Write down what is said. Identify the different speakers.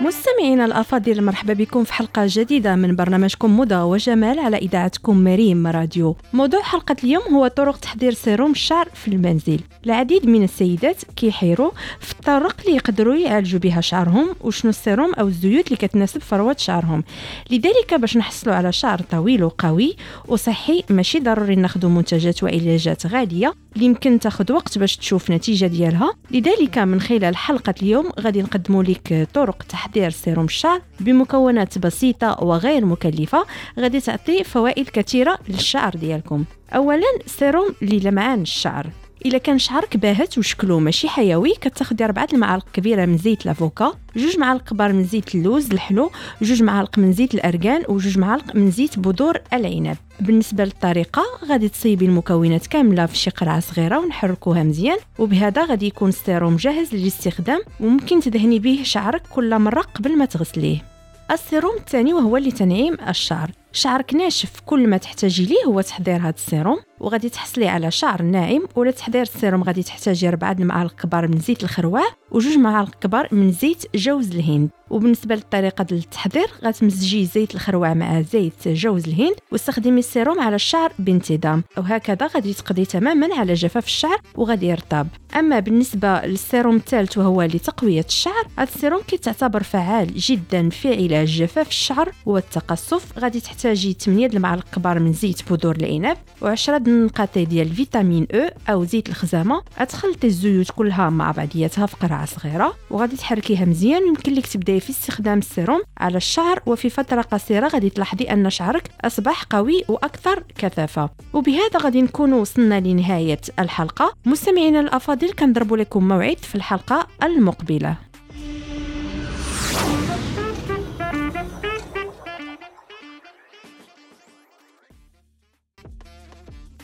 Speaker 1: مستمعينا الأفاضل مرحبا بكم في حلقة جديدة من برنامجكم موضه وجمال على إذاعتكم مريم راديو. موضوع حلقة اليوم هو طرق تحضير سيروم الشعر في المنزل. العديد من السيدات كيحيروا في الطرق اللي يقدروا يعالجوا بها شعرهم وشنو السيروم أو الزيوت اللي كتناسب فروه شعرهم. لذلك باش نحصلوا على شعر طويل وقوي وصحي ماشي ضروري ناخذ منتجات وعلاجات غالية اللي يمكن تاخذ وقت باش تشوف نتيجة ديالها. لذلك من خلال حلقة اليوم غادي نقدموا لك طرق تحضير سيروم الشعر بمكونات بسيطة وغير مكلفة غادي تعطي فوائد كثيرة للشعر ديالكم. اولا سيروم للمعان الشعر. إلا كان شعرك باهت وشكلو ماشي حيوي كتاخدي ربعة المعالق كبيرة من زيت l'avocat جوج معالق كبار من زيت اللوز الحلو جوج معالق من زيت الارغان وجوج معالق من زيت بذور العنب. بالنسبة للطريقة غادي تصيبي المكونات كاملة في شي قرعة صغيرة ونحركوها مزيان وبهذا غادي يكون السيروم جاهز للاستخدام وممكن تدهني به شعرك كل مرة قبل ما تغسليه. السيروم الثاني وهو لتنعيم الشعر. شعرك ناشف كل ما تحتاجي ليه هو تحضير هذا السيروم وغادي تحصلي على شعر ناعم ولا تحضير السيروم غادي تحتاجي ربعة المعالق كبار من زيت الخروع وجوج معالق كبار من زيت جوز الهند. وبالنسبة للطريقة التحضير غتمزجي زيت الخروع مع زيت جوز الهند واستخدمي السيروم على الشعر بانتظام. وهكذا غادي تقضي تماما على جفاف الشعر وغادي يرطب. أما بالنسبة للسيروم الثالث وهو لتقوية الشعر هذا السيروم كيتعتبر فعال جدا في علاج جفاف الشعر والتقصف غادي تحتاجي 8 المعالق كبار من زيت بذور العنب و10 النقاطي ديال فيتامين أو أو زيت الخزامة. غتخلطي الزيوت كلها مع بعضياتها في قرعة صغيرة وغادي تحركيها مزيان. يمكن لك تبداي في استخدام السيروم على الشعر وفي فترة قصيرة غادي تلاحظي أن شعرك أصبح قوي وأكثر كثافة. وبهذا غادي نكون وصلنا لنهاية الحلقة. مستمعينا الأفاضل كنضرب لكم موعد في الحلقة المقبلة.